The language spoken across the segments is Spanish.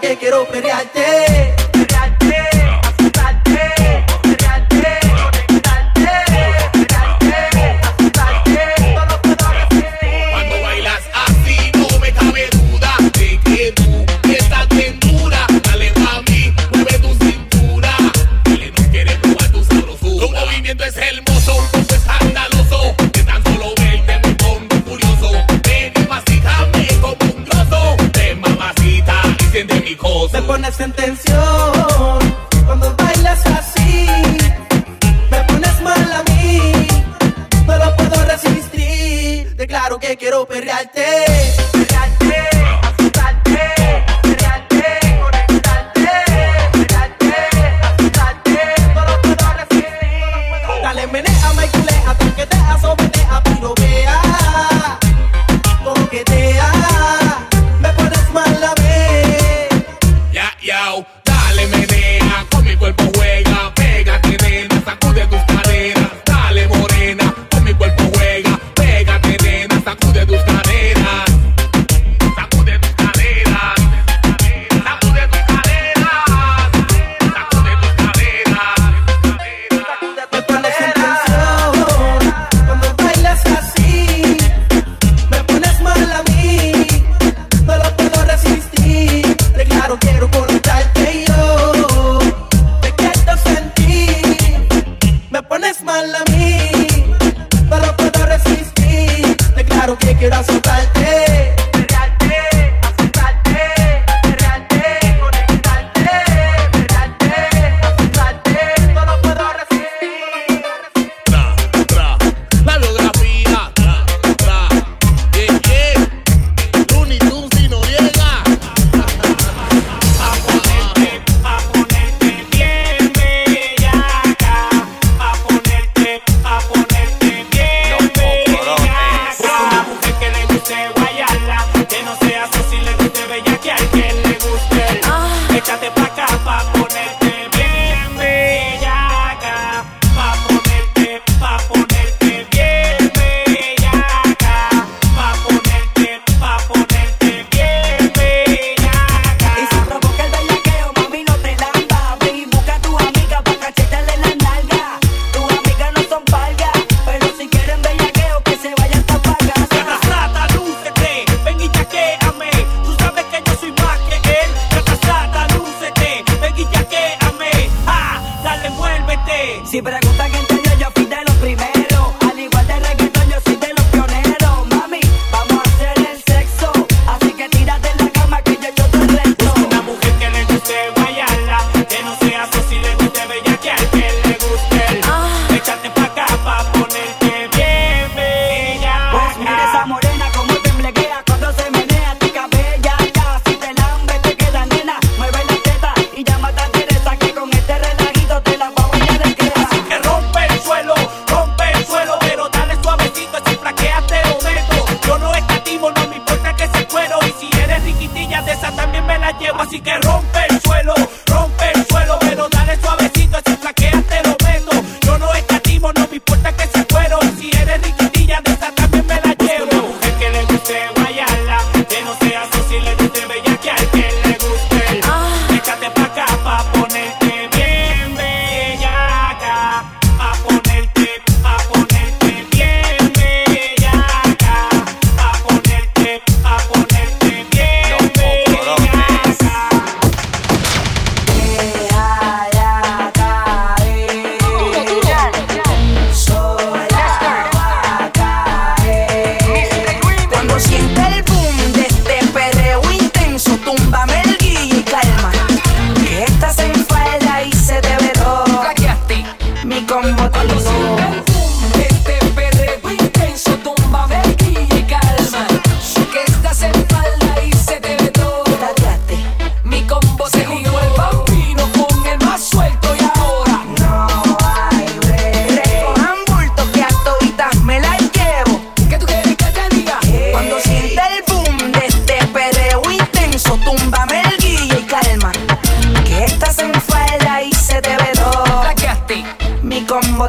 que quiero pelearte.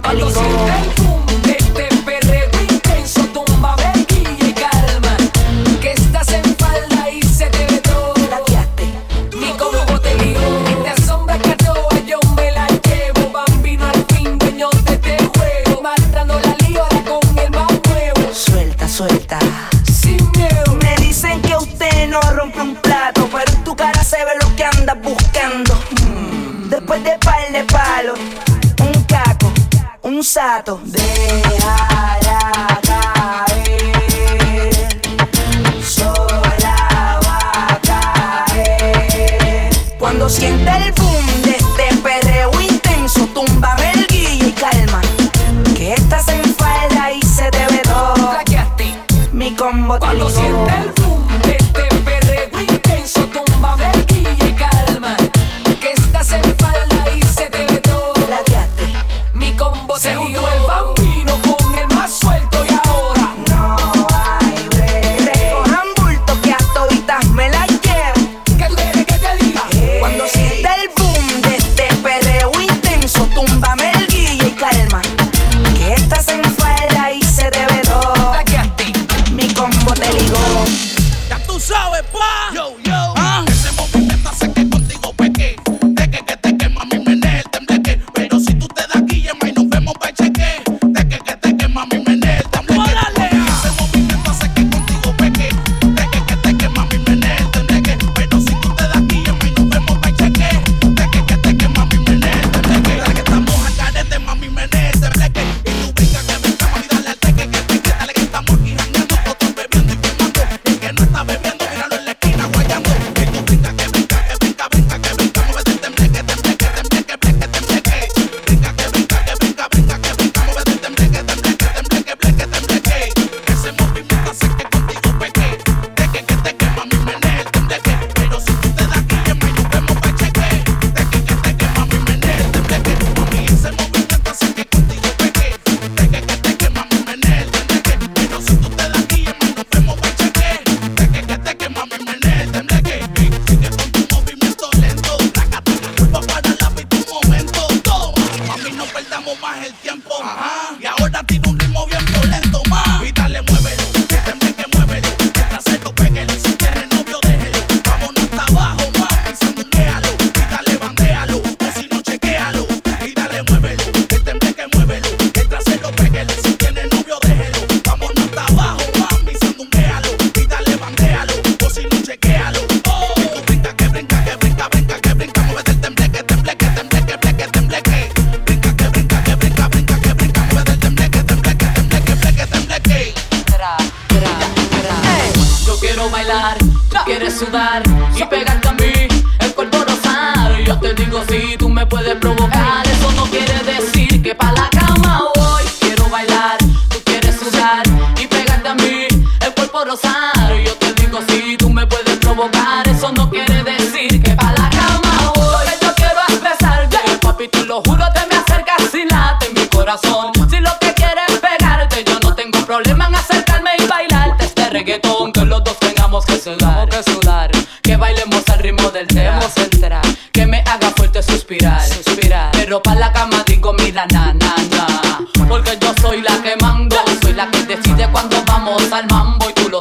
Combo te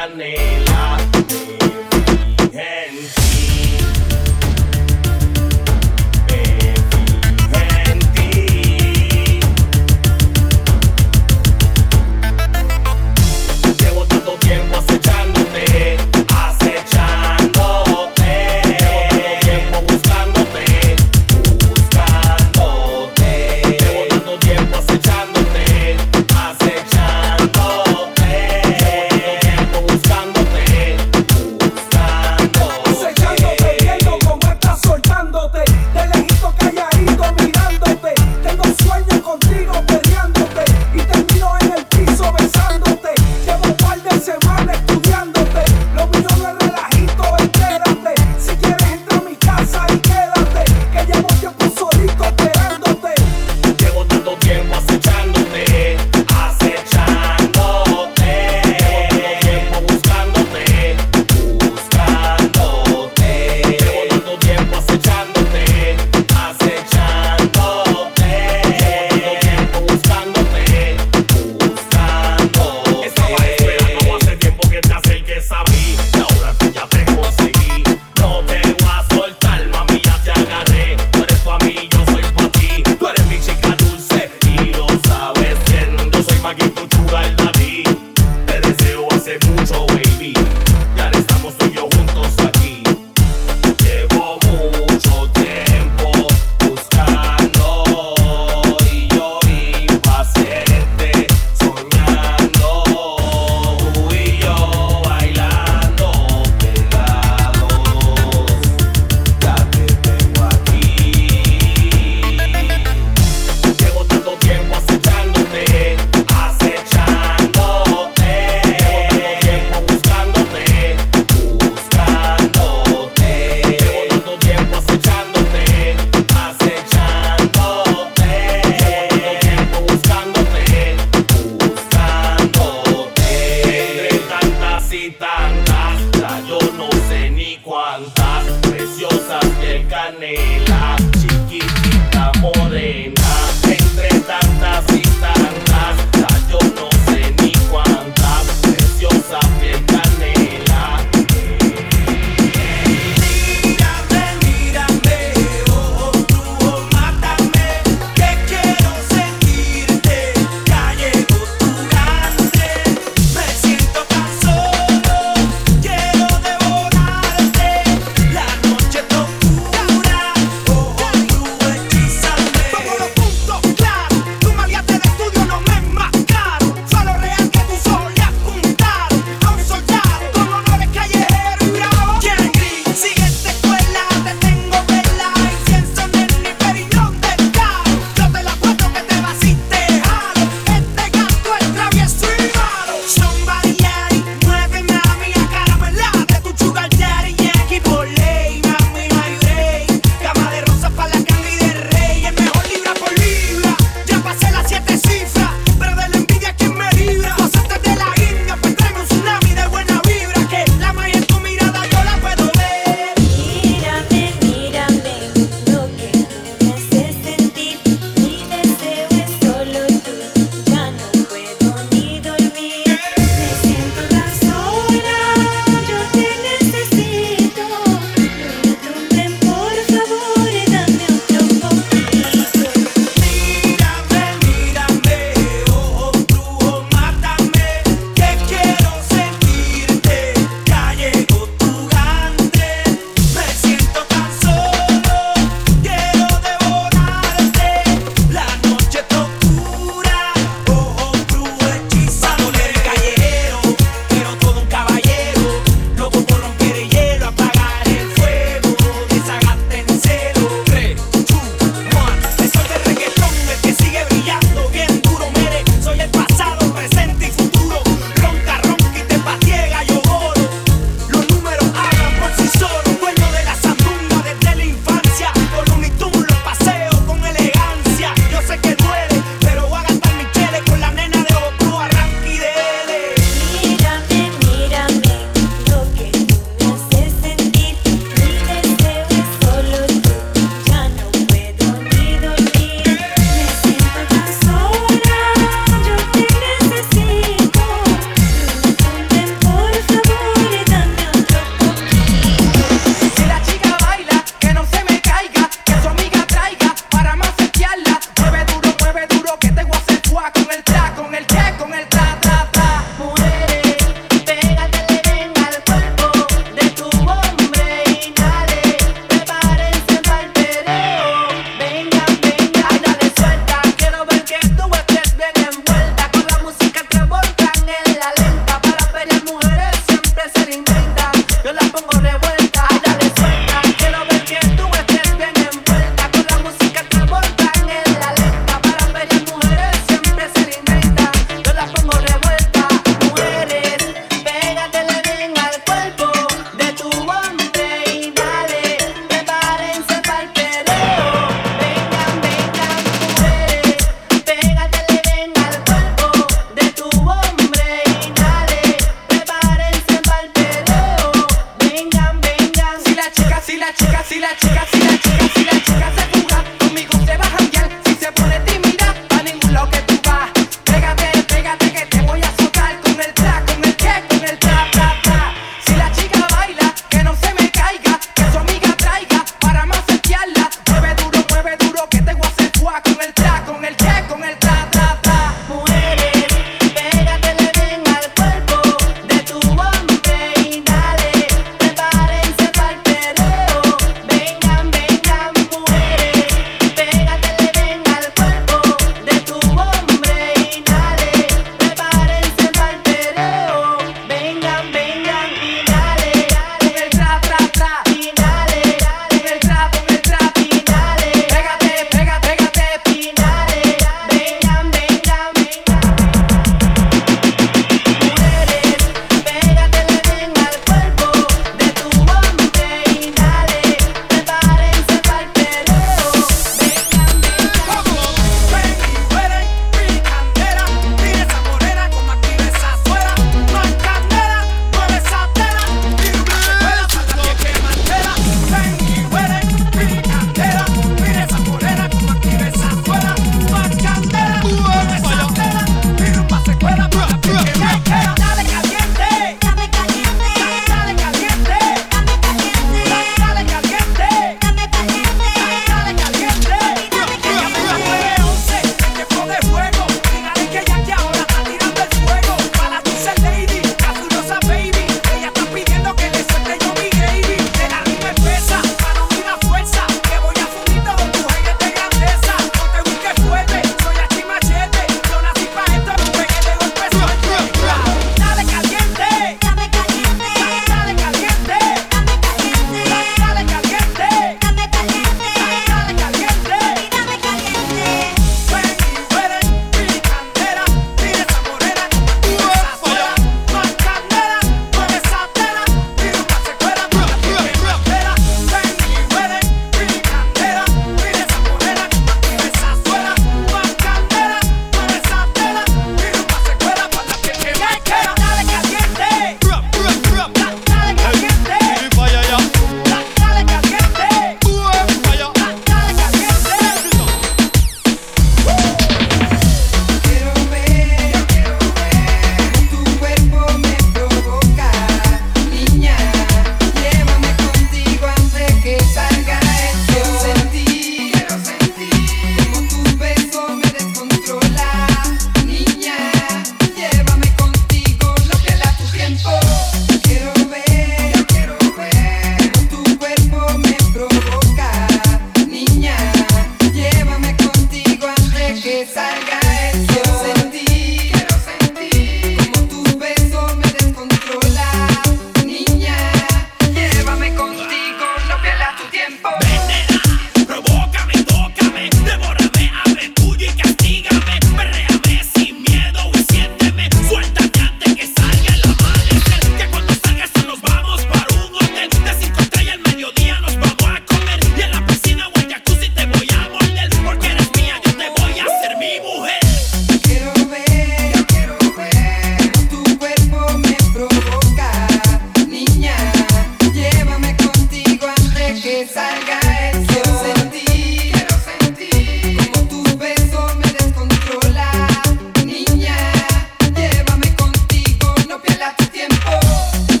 canela.